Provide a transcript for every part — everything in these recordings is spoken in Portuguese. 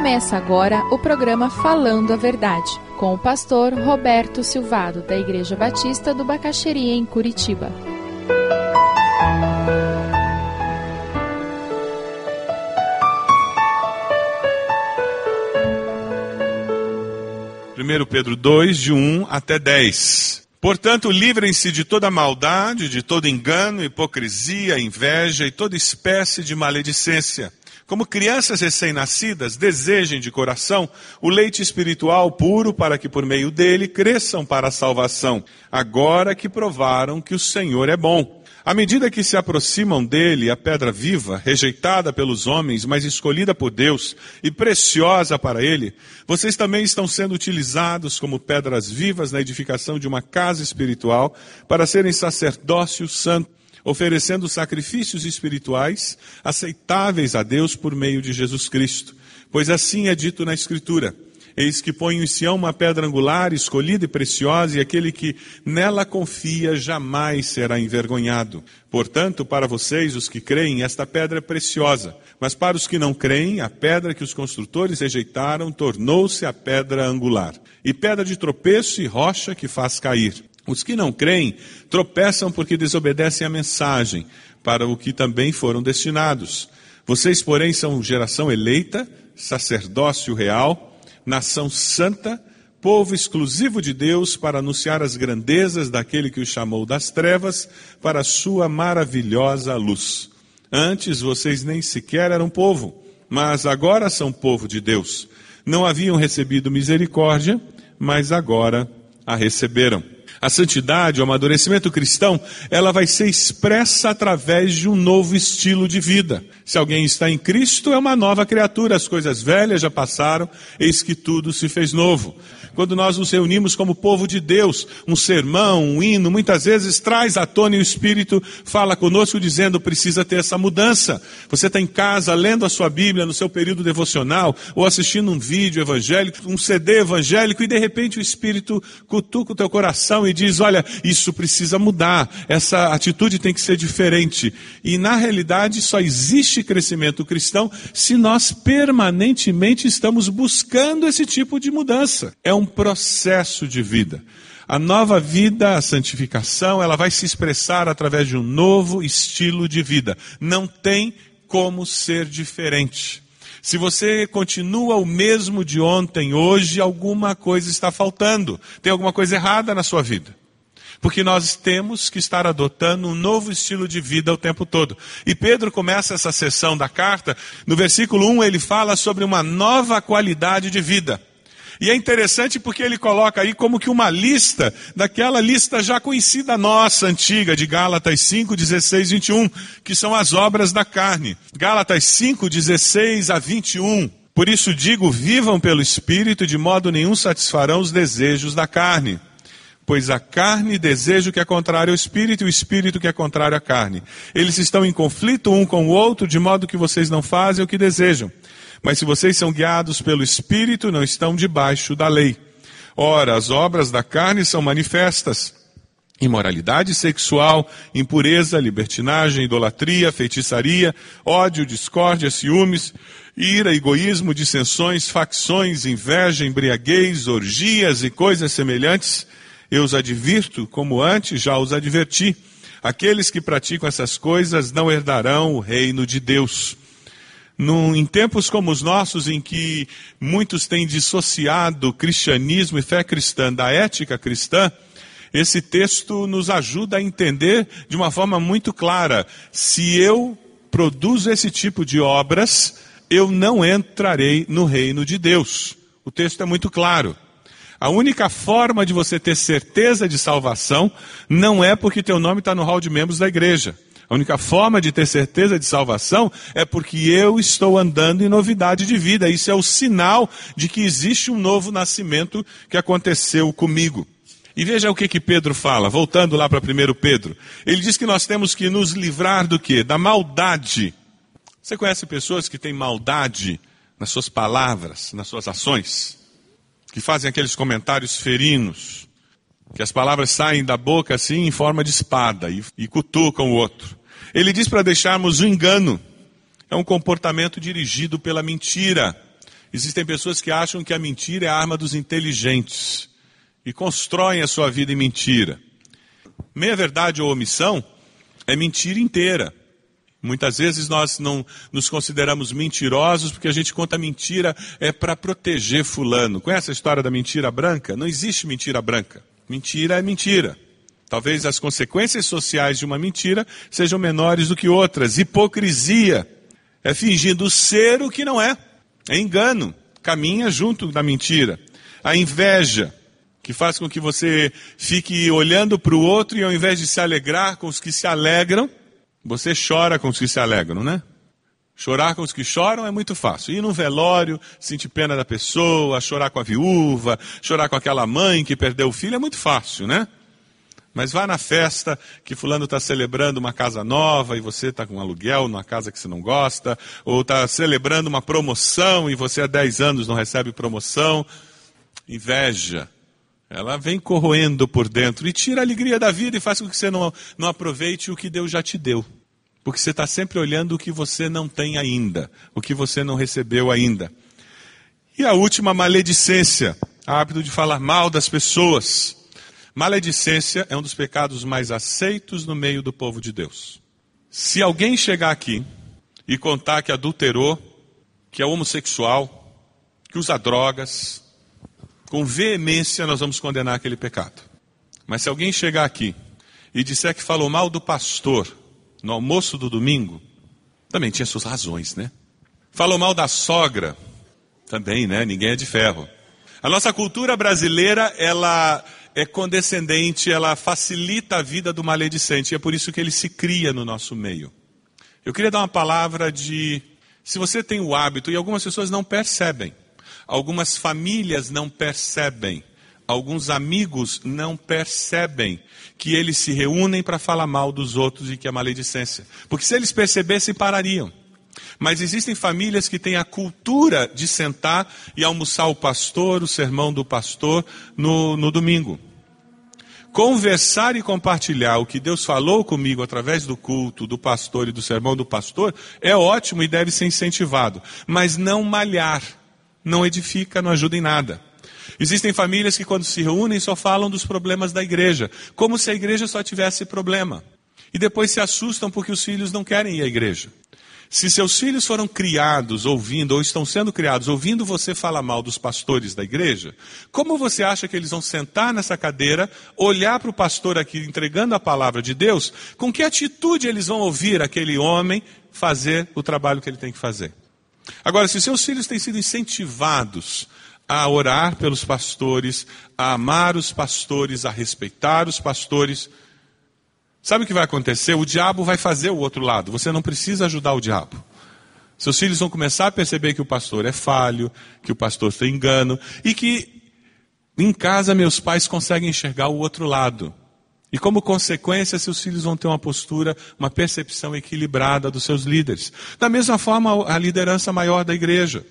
Começa agora o programa Falando a Verdade, com o pastor Roberto Silvado, da Igreja Batista do Bacaxeria, em Curitiba. Primeiro Pedro 2, de 1 até 10. Portanto, livrem-se de toda maldade, de todo engano, hipocrisia, inveja e toda espécie de maledicência. Como crianças recém-nascidas, desejem de coração o leite espiritual puro para que por meio dele cresçam para a salvação, agora que provaram que o Senhor é bom. À medida que se aproximam dele, a pedra viva, rejeitada pelos homens, mas escolhida por Deus e preciosa para ele, vocês também estão sendo utilizados como pedras vivas na edificação de uma casa espiritual para serem sacerdócio santo oferecendo sacrifícios espirituais aceitáveis a Deus por meio de Jesus Cristo. Pois assim é dito na Escritura: Eis que ponho em Sião uma pedra angular, escolhida e preciosa, e aquele que nela confia jamais será envergonhado. Portanto, para vocês, os que creem, esta pedra é preciosa. Mas para os que não creem, a pedra que os construtores rejeitaram tornou-se a pedra angular. E pedra de tropeço e rocha que faz cair. Os que não creem tropeçam porque desobedecem a mensagem, para o que também foram destinados. Vocês, porém, são geração eleita, sacerdócio real, nação santa, povo exclusivo de Deus para anunciar as grandezas daquele que os chamou das trevas para a sua maravilhosa luz. Antes vocês nem sequer eram povo, mas agora são povo de Deus. Não haviam recebido misericórdia, mas agora a receberam. A santidade, o amadurecimento cristão, ela vai ser expressa através de um novo estilo de vida. Se alguém está em Cristo, é uma nova criatura, as coisas velhas já passaram, eis que tudo se fez novo. Quando nós nos reunimos como povo de Deus, um sermão, um hino, muitas vezes traz à tona e o Espírito fala conosco dizendo precisa ter essa mudança. Você está em casa lendo a sua Bíblia no seu período devocional ou assistindo um vídeo evangélico, um CD evangélico e de repente o Espírito cutuca o teu coração e diz: olha, isso precisa mudar, essa atitude tem que ser diferente. E na realidade só existe crescimento cristão se nós permanentemente estamos buscando esse tipo de mudança. É um processo de vida. A nova vida, a santificação, ela vai se expressar através de um novo estilo de vida. Não tem como ser diferente. Se você continua o mesmo de ontem, hoje, alguma coisa está faltando. Tem alguma coisa errada na sua vida. Porque nós temos que estar adotando um novo estilo de vida o tempo todo. E Pedro começa essa sessão da carta, no versículo 1 ele fala sobre uma nova qualidade de vida. E é interessante porque ele coloca aí como que uma lista daquela lista já conhecida nossa, antiga, de Gálatas 5, 16, 21, que são as obras da carne. Gálatas 5, 16 a 21. Por isso digo, vivam pelo Espírito, de modo nenhum satisfarão os desejos da carne. Pois a carne deseja o que é contrário ao Espírito e o Espírito que é contrário à carne. Eles estão em conflito um com o outro, de modo que vocês não fazem o que desejam. Mas se vocês são guiados pelo Espírito, não estão debaixo da lei. Ora, as obras da carne são manifestas: imoralidade sexual, impureza, libertinagem, idolatria, feitiçaria, ódio, discórdia, ciúmes, ira, egoísmo, dissensões, facções, inveja, embriaguez, orgias e coisas semelhantes. Eu os advirto, como antes já os adverti. Aqueles que praticam essas coisas não herdarão o reino de Deus. Num, em tempos como os nossos, em que muitos têm dissociado cristianismo e fé cristã da ética cristã, esse texto nos ajuda a entender de uma forma muito clara: se eu produzo esse tipo de obras, eu não entrarei no reino de Deus. O texto é muito claro. A única forma de você ter certeza de salvação não é porque teu nome está no hall de membros da igreja. A única forma de ter certeza de salvação é porque eu estou andando em novidade de vida. Isso é o sinal de que existe um novo nascimento que aconteceu comigo. E veja o que, que Pedro fala, voltando lá para 1 Pedro. Ele diz que nós temos que nos livrar do quê? Da maldade. Você conhece pessoas que têm maldade nas suas palavras, nas suas ações? Que fazem aqueles comentários ferinos, que as palavras saem da boca assim em forma de espada e, e cutucam o outro. Ele diz para deixarmos o engano. É um comportamento dirigido pela mentira. Existem pessoas que acham que a mentira é a arma dos inteligentes e constroem a sua vida em mentira. Meia verdade ou omissão é mentira inteira. Muitas vezes nós não nos consideramos mentirosos porque a gente conta mentira é para proteger fulano. Conhece a história da mentira branca? Não existe mentira branca. Mentira é mentira. Talvez as consequências sociais de uma mentira sejam menores do que outras. Hipocrisia é fingindo ser o que não é. É engano. Caminha junto da mentira. A inveja, que faz com que você fique olhando para o outro e ao invés de se alegrar com os que se alegram, você chora com os que se alegram, né? Chorar com os que choram é muito fácil. Ir num velório, sentir pena da pessoa, chorar com a viúva, chorar com aquela mãe que perdeu o filho é muito fácil, né? Mas vá na festa que fulano está celebrando uma casa nova e você está com um aluguel numa casa que você não gosta, ou está celebrando uma promoção e você há 10 anos não recebe promoção. Inveja. Ela vem corroendo por dentro e tira a alegria da vida e faz com que você não, não aproveite o que Deus já te deu. Porque você está sempre olhando o que você não tem ainda, o que você não recebeu ainda. E a última, maledicência, hábito de falar mal das pessoas. Maledicência é um dos pecados mais aceitos no meio do povo de Deus. Se alguém chegar aqui e contar que adulterou, que é homossexual, que usa drogas, com veemência nós vamos condenar aquele pecado. Mas se alguém chegar aqui e disser que falou mal do pastor no almoço do domingo, também tinha suas razões, né? Falou mal da sogra, também, né? Ninguém é de ferro. A nossa cultura brasileira, ela é condescendente, ela facilita a vida do maledicente, e é por isso que ele se cria no nosso meio. Eu queria dar uma palavra de. Se você tem o hábito, e algumas pessoas não percebem, algumas famílias não percebem, alguns amigos não percebem que eles se reúnem para falar mal dos outros e que é maledicência. Porque se eles percebessem, parariam. Mas existem famílias que têm a cultura de sentar e almoçar o pastor, o sermão do pastor, no, no domingo. Conversar e compartilhar o que Deus falou comigo através do culto, do pastor e do sermão do pastor é ótimo e deve ser incentivado. Mas não malhar, não edifica, não ajuda em nada. Existem famílias que, quando se reúnem, só falam dos problemas da igreja, como se a igreja só tivesse problema. E depois se assustam porque os filhos não querem ir à igreja. Se seus filhos foram criados ouvindo, ou estão sendo criados ouvindo você falar mal dos pastores da igreja, como você acha que eles vão sentar nessa cadeira, olhar para o pastor aqui entregando a palavra de Deus, com que atitude eles vão ouvir aquele homem fazer o trabalho que ele tem que fazer? Agora, se seus filhos têm sido incentivados a orar pelos pastores, a amar os pastores, a respeitar os pastores, Sabe o que vai acontecer? O diabo vai fazer o outro lado. Você não precisa ajudar o diabo. Seus filhos vão começar a perceber que o pastor é falho, que o pastor tem engano e que em casa meus pais conseguem enxergar o outro lado. E como consequência, seus filhos vão ter uma postura, uma percepção equilibrada dos seus líderes. Da mesma forma, a liderança maior da igreja.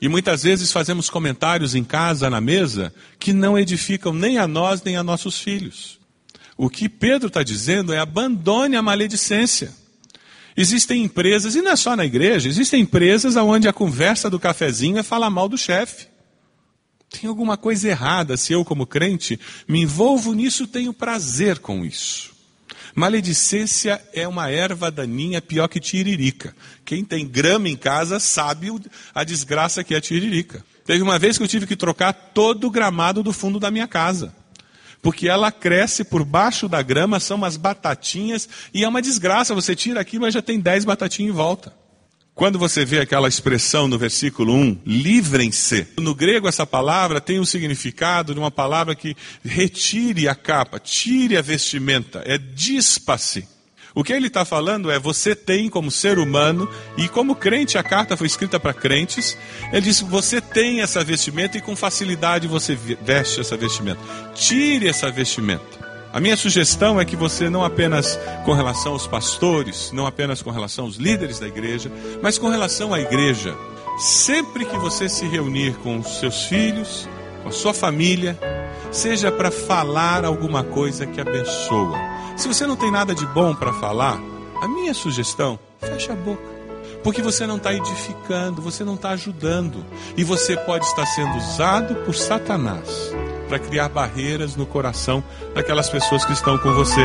E muitas vezes fazemos comentários em casa, na mesa, que não edificam nem a nós nem a nossos filhos. O que Pedro está dizendo é abandone a maledicência. Existem empresas, e não é só na igreja, existem empresas onde a conversa do cafezinho é falar mal do chefe. Tem alguma coisa errada se eu, como crente, me envolvo nisso, tenho prazer com isso. Maledicência é uma erva daninha pior que tiririca. Quem tem grama em casa sabe a desgraça que é tiririca. Teve uma vez que eu tive que trocar todo o gramado do fundo da minha casa porque ela cresce por baixo da grama, são umas batatinhas, e é uma desgraça, você tira aqui, mas já tem dez batatinhas em volta. Quando você vê aquela expressão no versículo 1, livrem-se. No grego, essa palavra tem o um significado de uma palavra que retire a capa, tire a vestimenta, é dispa-se. O que ele está falando é: você tem como ser humano, e como crente, a carta foi escrita para crentes. Ele diz: você tem essa vestimenta e com facilidade você veste essa vestimenta. Tire essa vestimenta. A minha sugestão é que você, não apenas com relação aos pastores, não apenas com relação aos líderes da igreja, mas com relação à igreja, sempre que você se reunir com os seus filhos, com a sua família, seja para falar alguma coisa que abençoa se você não tem nada de bom para falar, a minha sugestão, feche a boca. Porque você não está edificando, você não está ajudando. E você pode estar sendo usado por Satanás para criar barreiras no coração daquelas pessoas que estão com você.